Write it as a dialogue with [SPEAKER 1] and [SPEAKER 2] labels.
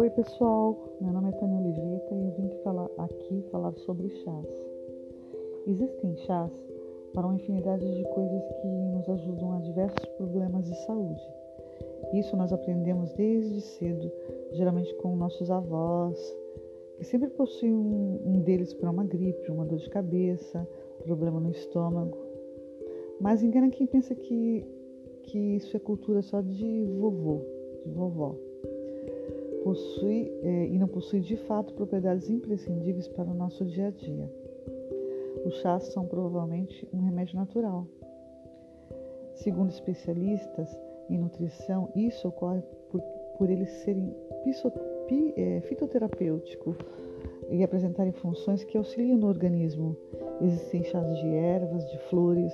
[SPEAKER 1] Oi pessoal, meu nome é Tânia Oliveira e eu vim falar, aqui falar sobre chás. Existem chás para uma infinidade de coisas que nos ajudam a diversos problemas de saúde. Isso nós aprendemos desde cedo, geralmente com nossos avós, que sempre possuem um, deles para uma gripe, uma dor de cabeça, problema no estômago. Mas engana quem pensa que, que isso é cultura só de vovô, de vovó possui é, e não possui de fato propriedades imprescindíveis para o nosso dia a dia. Os chás são provavelmente um remédio natural. Segundo especialistas em nutrição, isso ocorre por, por eles serem pi, é, fitoterapêutico e apresentarem funções que auxiliam no organismo. Existem chás de ervas, de flores.